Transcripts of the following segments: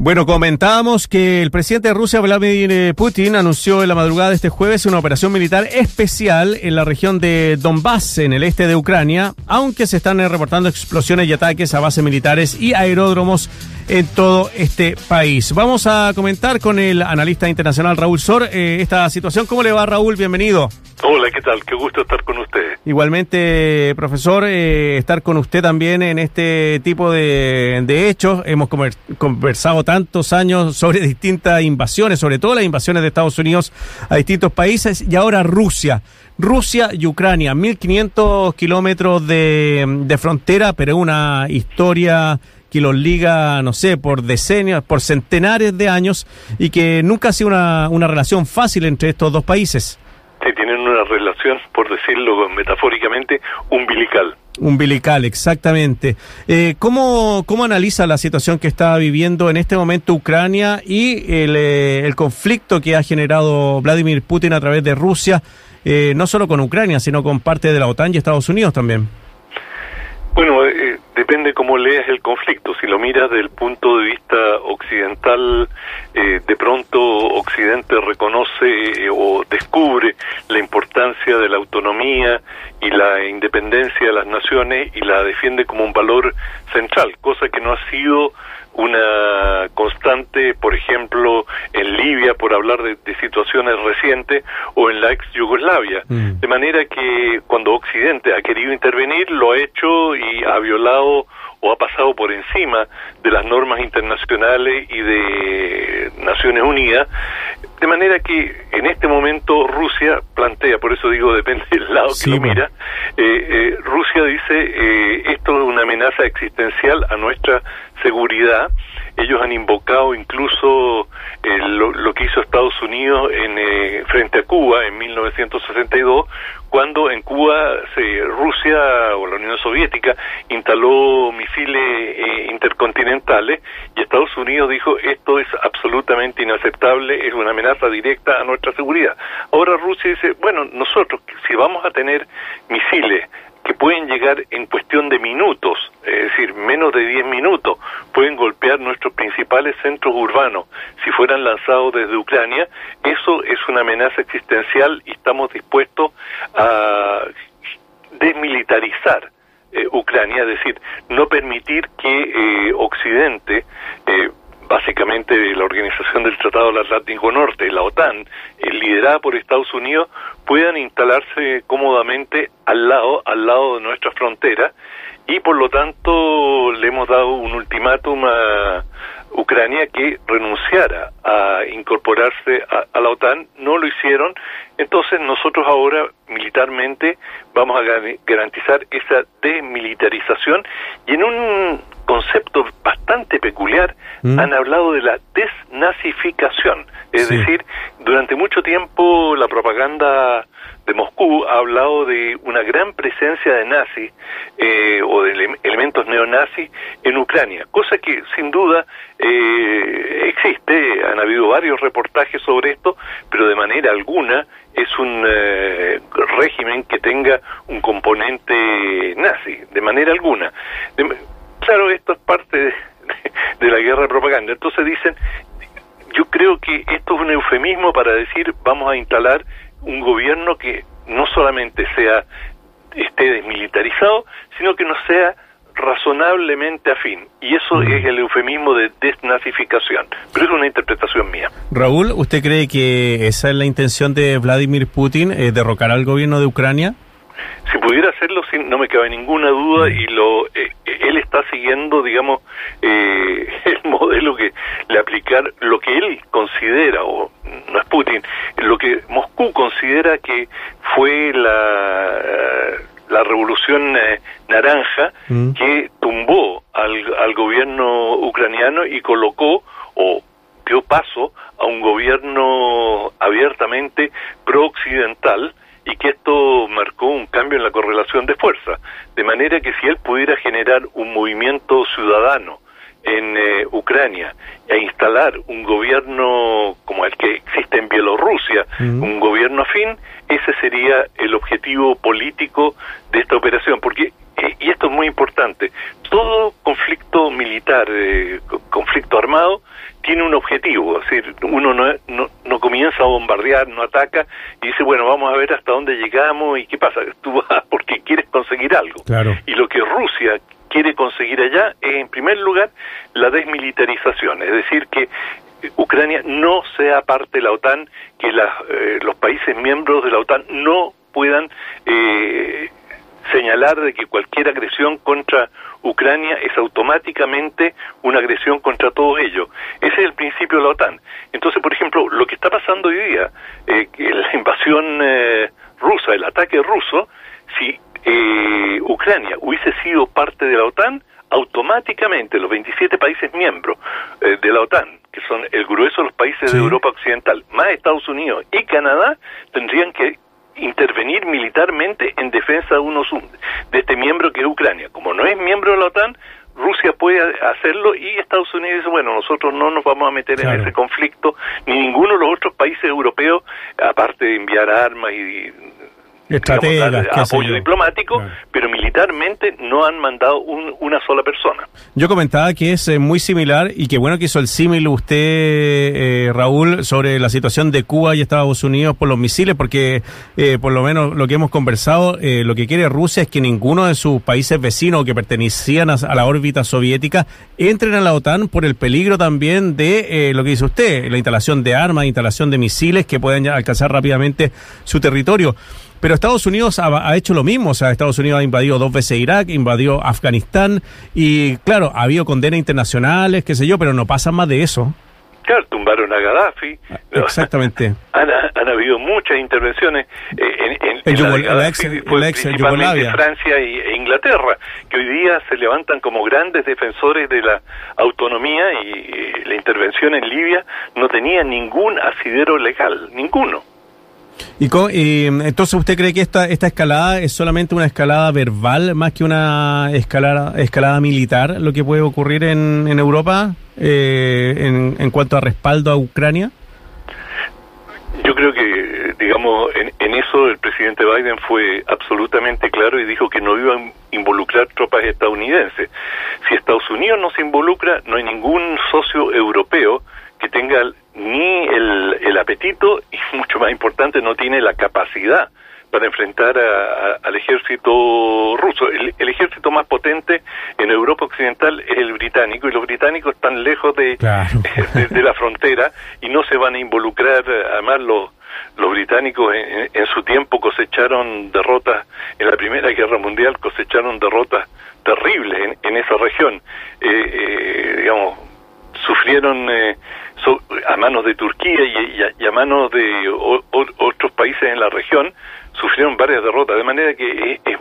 Bueno, comentábamos que el presidente de Rusia, Vladimir eh, Putin, anunció en la madrugada de este jueves una operación militar especial en la región de Donbass, en el este de Ucrania, aunque se están eh, reportando explosiones y ataques a bases militares y aeródromos en todo este país. Vamos a comentar con el analista internacional Raúl Sor eh, esta situación. ¿Cómo le va, Raúl? Bienvenido. Hola, ¿qué tal? Qué gusto estar con usted. Igualmente, profesor, estar con usted también en este tipo de, de hechos. Hemos conversado tantos años sobre distintas invasiones, sobre todo las invasiones de Estados Unidos a distintos países, y ahora Rusia. Rusia y Ucrania, 1.500 kilómetros de, de frontera, pero una historia que los liga, no sé, por decenios, por centenares de años, y que nunca ha sido una, una relación fácil entre estos dos países. Sí, tienen una relación, por decirlo metafóricamente, umbilical. Umbilical, exactamente. Eh, ¿cómo, ¿Cómo analiza la situación que está viviendo en este momento Ucrania y el, eh, el conflicto que ha generado Vladimir Putin a través de Rusia, eh, no solo con Ucrania, sino con parte de la OTAN y Estados Unidos también? Bueno, eh, depende cómo leas el conflicto. Si lo miras desde el punto de vista occidental, eh, de pronto Occidente reconoce eh, o descubre la importancia de la autonomía y la independencia de las naciones y la defiende como un valor central, cosa que no ha sido una constante, por ejemplo, en Libia, por hablar de, situaciones recientes, o en la ex Yugoslavia. Mm. De manera que cuando Occidente ha querido intervenir, lo ha hecho y ha violado 바로 o ha pasado por encima de las normas internacionales y de Naciones Unidas, de manera que en este momento Rusia plantea, por eso digo depende del lado que lo mira, eh, eh, Rusia dice eh, esto es una amenaza existencial a nuestra seguridad. Ellos han invocado incluso lo, que hizo Estados Unidos en, frente a Cuba en 1962, cuando en Cuba se, Rusia o la Unión Soviética instaló misiles intercontinentales y Estados Unidos dijo esto es absolutamente inaceptable, es una amenaza directa a nuestra seguridad. Ahora Rusia dice, bueno, nosotros si vamos a tener misiles que pueden llegar en cuestión de minutos, es decir, menos de 10 minutos, pueden golpear nuestros principales centros urbanos si fueran lanzados desde Ucrania, eso es una amenaza existencial y estamos dispuestos a desmilitarizar eh, Ucrania, es decir, no permitir que eh, Occidente eh, básicamente la Organización del Tratado del Atlántico Norte, la OTAN, eh, liderada por Estados Unidos, puedan instalarse cómodamente al lado, al lado de nuestra frontera y por lo tanto le hemos dado un ultimátum a Ucrania que renunciara a incorporarse a, la OTAN, no lo hicieron, entonces nosotros ahora militarmente vamos a garantizar esa desmilitarización y en un concepto bastante peculiar mm. han hablado de la desnazificación, es decir, durante mucho tiempo la propaganda de Moscú ha hablado de una gran presencia de nazis eh, o de elementos neonazis en Ucrania, cosa que sin duda eh, existe, han habido varios reportajes sobre esto, pero de manera alguna es un eh, régimen que tenga un componente nazi, de manera alguna. claro, esto es parte de, de la guerra de propaganda, entonces dicen, yo creo que esto es un eufemismo para decir vamos a instalar un gobierno que no solamente sea esté desmilitarizado, sino que no sea razonablemente afín. Y eso es el eufemismo de desnazificación. Pero es una interpretación mía. Raúl, ¿usted cree que esa es la intención de Vladimir Putin, eh, derrocar al gobierno de Ucrania? Si pudiera hacerlo, no me cabe ninguna duda, y lo eh, él está siguiendo, digamos, eh, el modelo que le aplicar lo que él Mhm. Importante, todo conflicto militar, eh, conflicto armado, tiene un objetivo, es decir, uno no, no, no, comienza a bombardear, no ataca y dice, bueno, vamos a ver hasta dónde llegamos y qué pasa, tú vas porque quieres conseguir algo. Claro. Y lo que Rusia quiere conseguir allá es, en primer lugar, la desmilitarización, es decir, que Ucrania no sea parte de la OTAN, que eh, los países miembros de la OTAN no puedan eh, señalar de que cualquier agresión contra Ucrania es automáticamente una agresión contra todos ellos. Ese es el principio de la OTAN. Entonces, por ejemplo, lo que está pasando hoy día, eh, la invasión eh, rusa, el ataque ruso, si eh, Ucrania hubiese sido parte de la OTAN, automáticamente los 27 países miembros eh, de la OTAN, que son el grueso de los países de Europa Occidental, más Estados Unidos y Canadá, tendrían que intervenir militarmente en defensa de, unos, de este miembro que es Ucrania. Como no es miembro de la OTAN, Rusia puede hacerlo y Estados Unidos dice, bueno, nosotros no nos vamos a meter en ese conflicto, ni ninguno de los otros países europeos, aparte de enviar armas y estrategas, apoyo diplomático, pero militarmente no han mandado una sola persona. Yo comentaba que es eh, muy similar y que bueno que hizo el símil usted, eh, Raúl, sobre la situación de Cuba y Estados Unidos por los misiles, porque eh, por lo menos lo que hemos conversado, lo que quiere Rusia es que ninguno de sus países vecinos que pertenecían a, la órbita soviética entren a la OTAN por el peligro también de lo que dice usted, la instalación de armas, instalación de misiles que puedan alcanzar rápidamente su territorio. Pero Estados Unidos ha, hecho lo mismo, o sea, Estados Unidos ha invadido dos veces Irak, invadió Afganistán y claro, ha habido condenas internacionales, qué sé yo, pero no pasa más de eso. Claro, tumbaron a Gaddafi. Exactamente. Han, habido muchas intervenciones eh, en, en, la, ex, principalmente Francia e Inglaterra, que hoy día se levantan como grandes defensores de la autonomía y la intervención en Libia no tenía ningún asidero legal, ninguno. Y, entonces usted cree que esta, esta escalada es solamente una escalada verbal más que una escalada, escalada militar, lo que puede ocurrir en, en Europa eh, en, en cuanto a respaldo a Ucrania? Yo creo que, digamos, en, en, eso el presidente Biden fue absolutamente claro y dijo que no iba a involucrar tropas estadounidenses. Si Estados Unidos no se involucra, no hay ningún socio europeo que tenga ni el, el apetito y mucho más importante no tiene la capacidad para enfrentar al ejército ruso. El, ejército más potente en Europa Occidental es el británico y los británicos están lejos de, de, la frontera y no se van a involucrar. Además, los, los británicos en, su tiempo cosecharon derrotas en la Primera Guerra Mundial, cosecharon derrotas terribles en, esa región. Eh, eh, digamos, sufrieron eh, a manos de Turquía y, a, manos de otros países en la región, sufrieron varias derrotas, de manera que es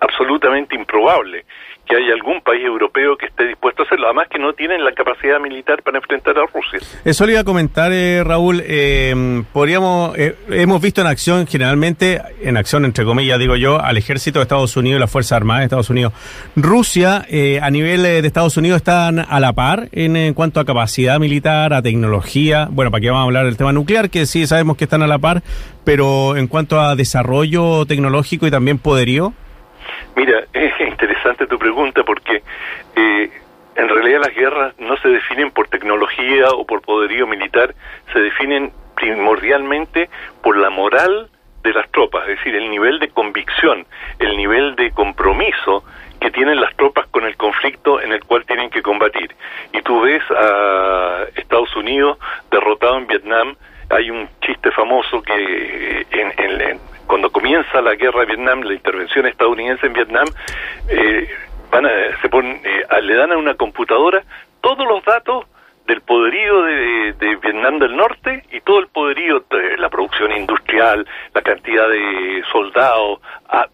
absolutamente improbable que haya algún país europeo que esté dispuesto a hacerlo, además que no tienen la capacidad militar para enfrentar a Rusia. Eso le iba a comentar, eh, Raúl, eh, podríamos, eh, hemos visto en acción generalmente, en acción entre comillas digo yo, al ejército de Estados Unidos y las Fuerzas Armadas de Estados Unidos. Rusia, a nivel de Estados Unidos, están a la par en, cuanto a capacidad militar, a tecnología, bueno, para qué vamos a hablar del tema nuclear, que sí sabemos que están a la par, pero en cuanto a desarrollo tecnológico y también poderío. Mira, es interesante tu pregunta porque eh, en realidad las guerras no se definen por tecnología o por poderío militar, se definen primordialmente por la moral de las tropas, es decir, el nivel de convicción, el nivel de compromiso que tienen las tropas con el conflicto en el cual tienen que combatir. Y tú ves a Estados Unidos derrotado en Vietnam, hay un chiste famoso que en, en, cuando comienza la guerra de Vietnam, la intervención estadounidense en Vietnam, eh, van se ponen, eh, le dan a una computadora todos los datos del poderío de, Vietnam del Norte y todo el poderío de la producción industrial, la cantidad de soldados,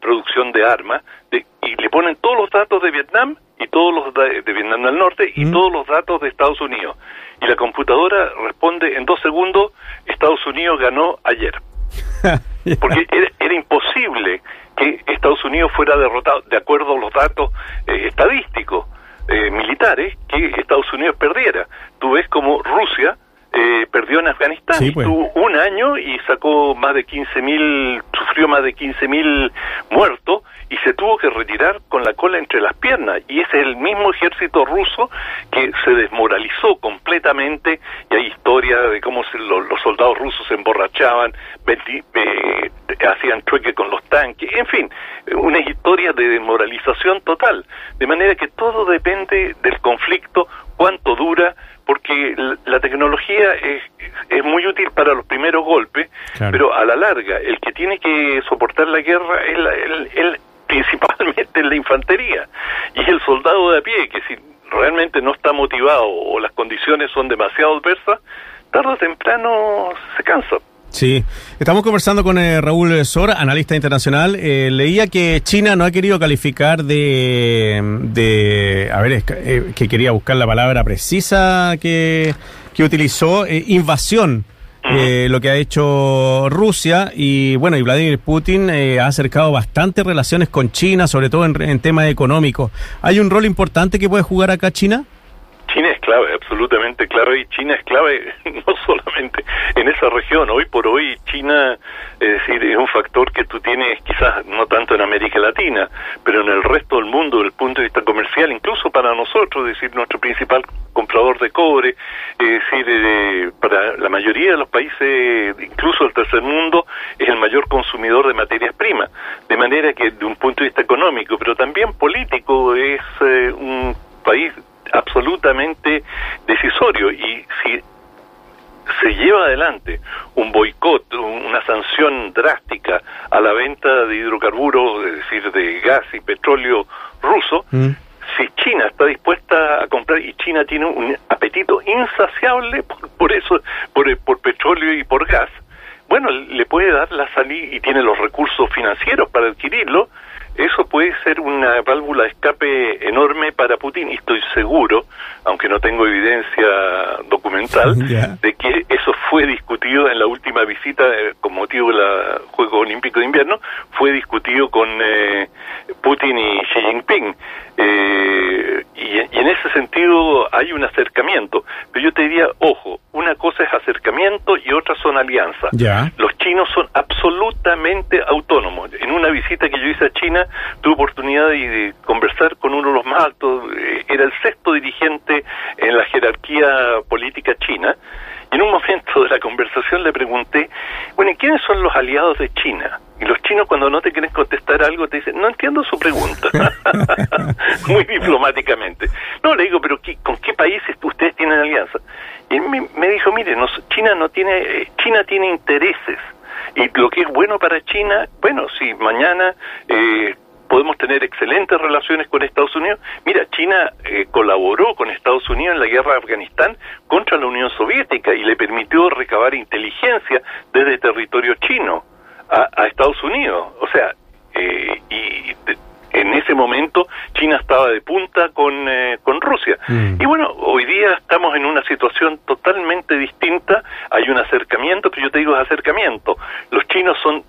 producción de armas, y le ponen todos los datos de Vietnam y todos los de, Vietnam del Norte y mm. todos los datos de Estados Unidos. Y la computadora responde en dos segundos, Estados Unidos ganó ayer. Porque era, imposible que Estados Unidos fuera derrotado, de acuerdo a los datos eh, estadísticos eh, militares, que Estados Unidos perdiera. Tú ves como Rusia eh, perdió en Afganistán. Sí, pues. Estuvo un año y sacó más de 15.000, sufrió más de 15.000 muertos y se tuvo que retirar con la cola entre las piernas. Y ese es el mismo ejército ruso que se desmoralizó completamente. Y hay historias de cómo se, lo- los soldados rusos se emborrachaban, venti- eh, hacían trueque con los tanques, en fin, una historia de desmoralización total. De manera que todo depende del conflicto, cuánto dura, porque la, tecnología es, es muy útil para los primeros golpes, Claro. pero a la larga, el que tiene que soportar la guerra es la- el- el- principalmente la infantería y el soldado de a pie que si realmente no está motivado o las condiciones son demasiado adversas, tarde o temprano se cansa. Sí, estamos conversando con eh, Raúl Sora, analista internacional. Eh, leía que China no ha querido calificar de, de a ver, es que, eh, que quería buscar la palabra precisa que, que utilizó, eh, invasión, eh, lo que ha hecho Rusia y bueno, y Vladimir Putin eh, ha acercado bastante relaciones con China, sobre todo en, en temas económicos. ¿Hay un rol importante que puede jugar acá China? Clave, absolutamente clave, y China es clave no solamente en esa región, hoy por hoy China, es decir, es un factor que tú tienes quizás no tanto en América Latina, pero en el resto del mundo desde el punto de vista comercial, incluso para nosotros, es decir, nuestro principal comprador de cobre, es decir, eh, para la mayoría de los países, incluso el tercer mundo, es el mayor consumidor de materias primas, de manera que de un punto de vista económico, pero también político, es eh, un país absolutamente decisorio y si se lleva adelante un boicot, un- una sanción drástica a la venta de hidrocarburos, es decir, de gas y petróleo ruso, Mm. si China está dispuesta a comprar y China tiene un apetito insaciable por, por eso, por, por petróleo y por gas, bueno, le puede dar la salida y tiene los recursos financieros para adquirirlo, eso puede ser una válvula de escape enorme para Putin y estoy seguro, aunque no tengo evidencia documental, de que fue discutido en la última visita eh, con motivo de los Juegos Olímpicos de Invierno, fue discutido con eh, Putin y Xi Jinping. Eh, y, y en ese sentido hay un acercamiento. Pero yo te diría, ojo, una cosa es acercamiento y otra son alianzas. Los chinos son absolutamente autónomos. En una visita que yo hice a China, tuve oportunidad de, de conversar con uno de los más altos, eh, era el sexto dirigente en la jerarquía política china, en un momento de la conversación le pregunté, bueno, ¿y quiénes son los aliados de China? Y los chinos cuando no te quieren contestar algo te dicen, no entiendo su pregunta. Muy diplomáticamente. No, le digo, pero ¿qué- ¿con qué países ustedes tienen alianza? Y él me, me dijo, mire, nos- China no tiene, eh, China tiene intereses. Y lo que es bueno para China, bueno, si mañana eh, podemos tener excelentes relaciones con Estados Unidos. Mira, China eh, colaboró con Estados Unidos en la guerra de Afganistán contra la Unión Soviética y le permitió recabar inteligencia desde territorio chino a, a Estados Unidos. O sea, eh, y de- en ese momento China estaba de punta con, eh, con Rusia. Mm. Y bueno, hoy día estamos en una situación totalmente distinta, hay un acercamiento, pero yo te digo es acercamiento. Los chinos son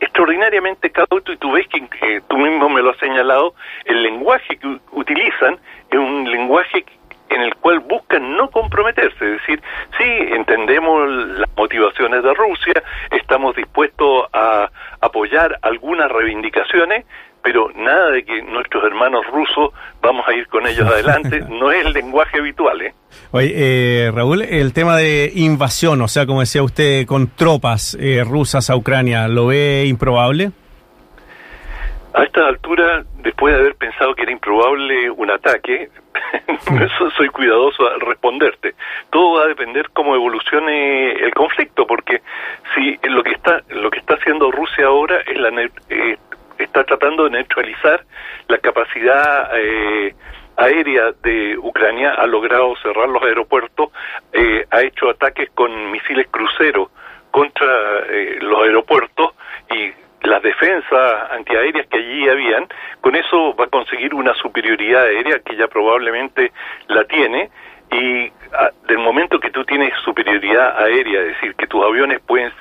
extraordinariamente cautos y tú ves que eh, tú mismo me lo has señalado, el lenguaje que utilizan es un lenguaje en el cual buscan no comprometerse, es decir, sí, entendemos las motivaciones de Rusia, estamos dispuestos a apoyar algunas reivindicaciones, pero nada de que nuestros hermanos rusos vamos a ir con ellos adelante, no es el lenguaje habitual, ¿eh? Oye, eh, Raúl, el tema de invasión, o sea, como decía usted, con tropas eh, rusas a Ucrania, ¿lo ve improbable? A esta altura, después de haber pensado que era improbable un ataque, so- soy cuidadoso al responderte. Todo va a depender cómo evolucione el conflicto, porque si lo que está lo que está haciendo Rusia ahora es la eh, está tratando de neutralizar la capacidad eh, aérea de Ucrania, ha logrado cerrar los aeropuertos, eh, ha hecho ataques con misiles cruceros contra eh, los aeropuertos y las defensas antiaéreas que allí habían, con eso va a conseguir una superioridad aérea que ya probablemente la tiene y ah, del momento que tú tienes superioridad aérea, es decir, que tus aviones pueden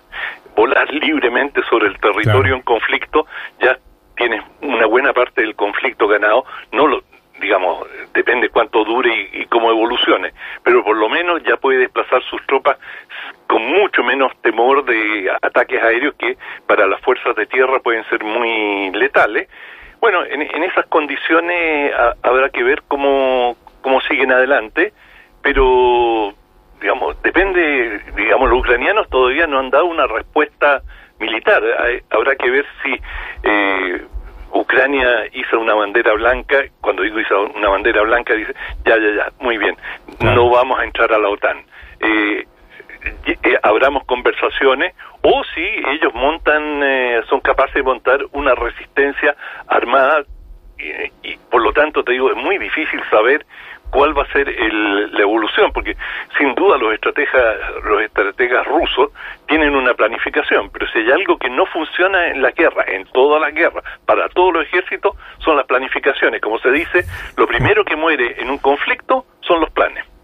volar libremente sobre el territorio Claro. en conflicto, ya tienes una buena parte del conflicto ganado, no lo digamos, depende cuánto dure y, cómo evolucione, pero por lo menos ya puede desplazar sus tropas menos temor de ataques aéreos que para las fuerzas de tierra pueden ser muy letales. Bueno, en, esas condiciones habrá que ver cómo, cómo siguen adelante, pero digamos, depende, digamos, los ucranianos todavía no han dado una respuesta militar. habrá que ver si eh, Ucrania hizo una bandera blanca, cuando digo hizo una bandera blanca, dice, ya, ya, ya, muy bien, no vamos a entrar a la OTAN. Eh, eh, abramos conversaciones o si ellos montan, eh, son capaces de montar una resistencia armada y, por lo tanto te digo, es muy difícil saber cuál va a ser la evolución, porque sin duda los estrategas, los estrategas rusos tienen una planificación, pero si hay algo que no funciona en la guerra, en todas las guerras, para todos los ejércitos, son las planificaciones. Como se dice, lo primero que muere en un conflicto.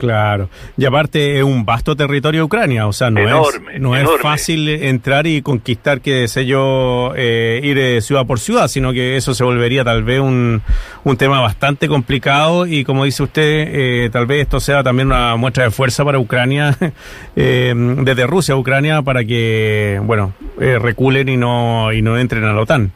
Claro, y aparte es un vasto territorio de Ucrania, o sea, no, es, no es fácil entrar y conquistar, qué sé yo, eh, ir eh, ciudad por ciudad, sino que eso se volvería tal vez un, un tema bastante complicado y como dice usted, eh, tal vez esto sea también una muestra de fuerza para Ucrania, desde Rusia a Ucrania, para que, bueno, reculen y no, y no entren a la OTAN.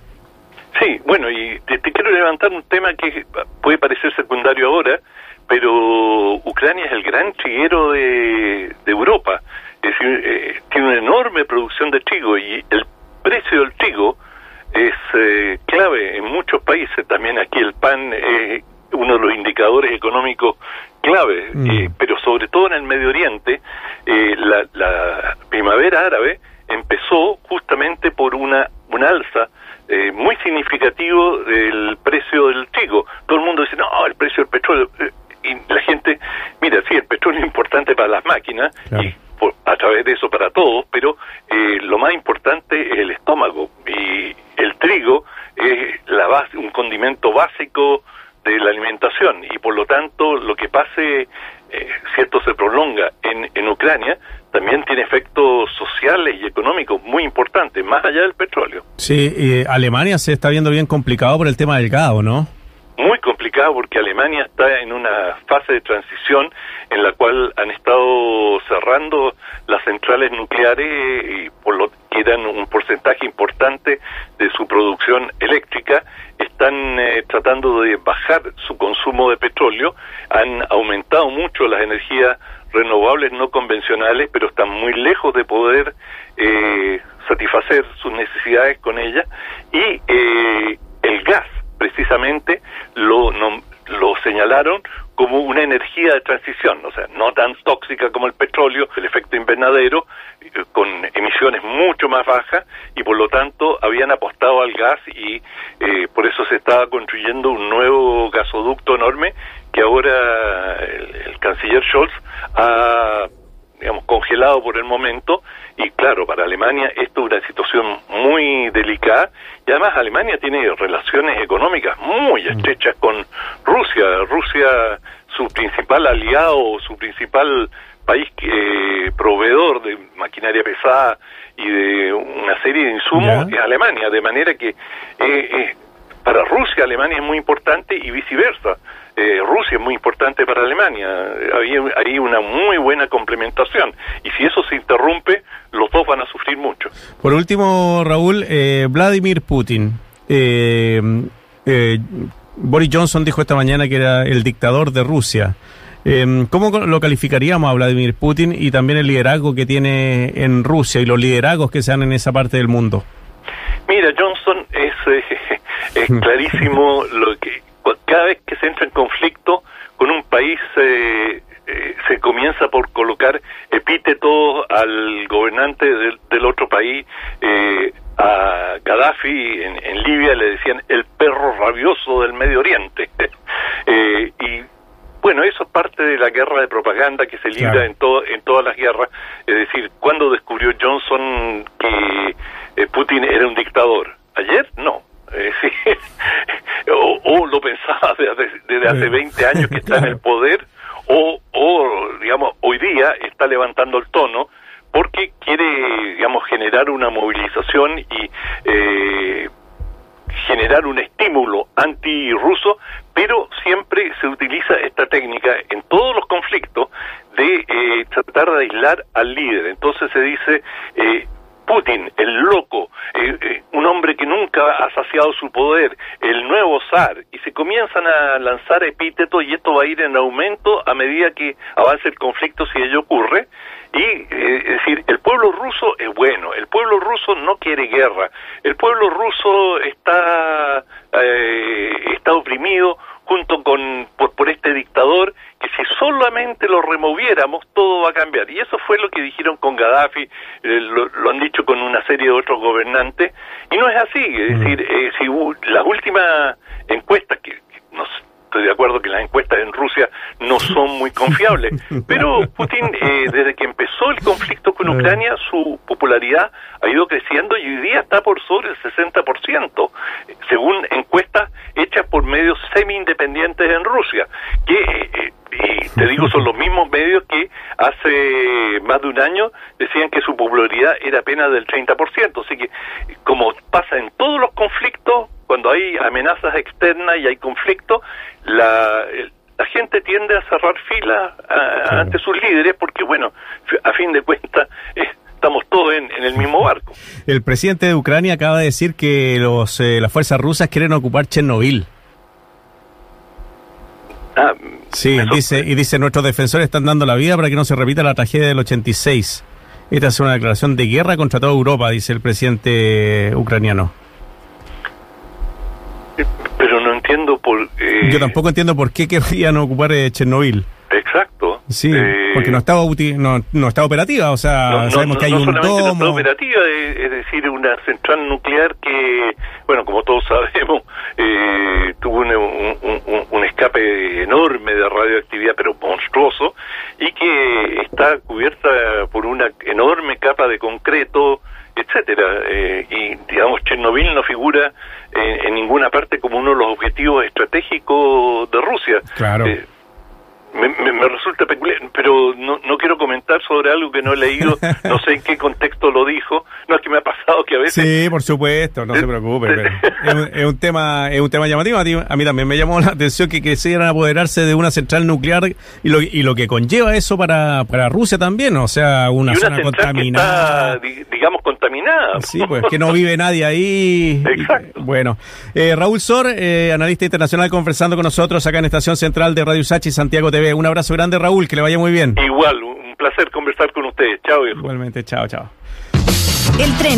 Sí, bueno, y te quiero levantar un tema que puede parecer secundario ahora, pero Ucrania es el gran triguero de, Europa. Es decir, eh, tiene una enorme producción de trigo y el precio del trigo es eh, clave en muchos países. También aquí el pan es uno de los indicadores económicos clave, mm. eh, pero sobre todo en el Medio Oriente, la, la, primavera árabe empezó justamente por una, una alza muy significativo del precio del trigo. Todo el mundo dice, no, el precio del petróleo y la gente, mira, sí, el petróleo es importante para las máquinas y a través de eso para todos, pero eh, lo más importante es el estómago y el trigo es la base, un condimento básico de la alimentación y por lo tanto lo que pase, eh, si esto se prolonga en, en Ucrania, también tiene efectos sociales y económicos muy importantes, más allá del petróleo. Sí, y Alemania se está viendo bien complicado por el tema del gado, ¿no? Muy complicado porque Alemania está en una fase de transición en la cual han estado cerrando las centrales nucleares y por lo que dan un porcentaje importante de su producción eléctrica, están eh, tratando de bajar su consumo de petróleo, han aumentado mucho las energías renovables no convencionales, pero están muy lejos de poder eh, satisfacer sus necesidades con ellas. Y eh, el gas precisamente lo, lo señalaron como una energía de transición, o sea, no tan tóxica como el petróleo, el efecto invernadero, eh, con emisiones mucho más bajas y por lo tanto habían apostado al gas y eh, por eso se estaba construyendo un nuevo gasoducto enorme que ahora el, el canciller Scholz ha digamos, congelado por el momento y claro, para Alemania esto es una situación muy delicada y además Alemania tiene relaciones económicas muy mm. estrechas con Rusia. Rusia, su principal aliado, su principal país que, proveedor de maquinaria pesada y de una serie de insumos es Alemania, de manera que eh, eh, para Rusia Alemania es muy importante y viceversa. Eh, Rusia es muy importante para Alemania. Hay, una muy buena complementación. Y si eso se interrumpe, los dos van a sufrir mucho. Por último, Raúl, eh, Vladimir Putin. Eh, Boris Johnson dijo esta mañana que era el dictador de Rusia. ¿Cómo lo calificaríamos a Vladimir Putin y también el liderazgo que tiene en Rusia y los liderazgos que se dan en esa parte del mundo? Mira, Johnson es, es clarísimo lo que cada vez que se entra en conflicto con un país eh, eh, se comienza por colocar epítetos al gobernante del, otro país. Eh, a Gaddafi en, Libia le decían el perro rabioso del Medio Oriente. y bueno, eso es parte de la guerra de propaganda que se libra en, todo, en todas las guerras. Es decir, cuando descubrió Johnson que Putin era un dictador? ¿Ayer? No. sí. O, lo pensaba desde, hace 20 años que está en el poder, o, o, digamos, hoy día está levantando el tono porque quiere, digamos, generar una movilización y eh, generar un estímulo antirruso, pero siempre se utiliza esta técnica en todos los conflictos de eh, tratar de aislar al líder. Entonces se dice, eh, Putin, el loco, eh, eh, hombre que nunca ha saciado su poder, el nuevo zar, y se comienzan a lanzar epítetos y esto va a ir en aumento a medida que avance el conflicto si ello ocurre. Y eh, es decir, el pueblo ruso es bueno, el pueblo ruso no quiere guerra, el pueblo ruso está, está oprimido junto con por, por este dictador que si solamente lo removiéramos todo va a cambiar. Y eso fue lo que dijeron con Gaddafi, eh, lo, lo, han dicho con una serie de otros gobernantes, y no es así. Es decir, eh, si las últimas encuestas que, que nos estoy de acuerdo que las encuestas en Rusia no son muy confiables, pero Putin, eh, desde que empezó el conflicto con Ucrania, su popularidad ha ido creciendo y hoy día está por sobre el 60%, según encuestas hechas por medios semi-independientes en Rusia, que, eh, y te digo, son los mismos medios que hace más de un año decían que su popularidad era apenas del 30%, así que como pasa en todos los conflictos, cuando hay amenazas externas y hay conflicto, la, la gente tiende a cerrar filas claro. ante sus líderes porque, bueno, a fin de cuentas, eh, estamos todos en, en, el mismo barco. El presidente de Ucrania acaba de decir que los, eh, las fuerzas rusas quieren ocupar Chernobyl. Ah, sí, dice, y dice, nuestros defensores están dando la vida para que no se repita la tragedia del 86. Esta es una declaración de guerra contra toda Europa, dice el presidente ucraniano. Pero no entiendo por... Eh... Yo tampoco entiendo por qué querrían ocupar eh, Chernobyl. Exacto. Sí, eh... porque no estaba no, no está operativa, o sea, no, sabemos no, que hay un domo. No está operativa, es, es, decir, una central nuclear que, bueno, como todos sabemos, eh, tuvo un, un, un, un, escape enorme de radioactividad, pero monstruoso, y que está cubierta por una enorme capa de concreto, etcétera. Eh, y digamos Chernobyl no figura en, en, ninguna parte como uno de los objetivos estratégicos de Rusia. Claro. Eh, me, me, me, resulta peculiar, pero no, no quiero comentar sobre algo que no he leído, no sé en qué contexto lo dijo, no es que me ha pasado que a veces... Sí, por supuesto, no se preocupe, pero es, un, es, un, tema es un tema llamativo, a, ti, a, mí también me llamó la atención que quisieran apoderarse de una central nuclear y lo, y lo que conlleva eso para, para Rusia también, o sea, una, una zona contaminada. Que está, digamos, contaminada. Sí, pues que no vive nadie ahí. Exacto. Y, bueno, eh, Raúl Sor, eh, analista internacional, conversando con nosotros acá en Estación Central de Radio Sachi, Santiago TV. Un abrazo grande, Raúl, que le vaya muy bien. Igual, un placer conversar con ustedes. Chao, viejo. Igualmente, chao, chao. El tren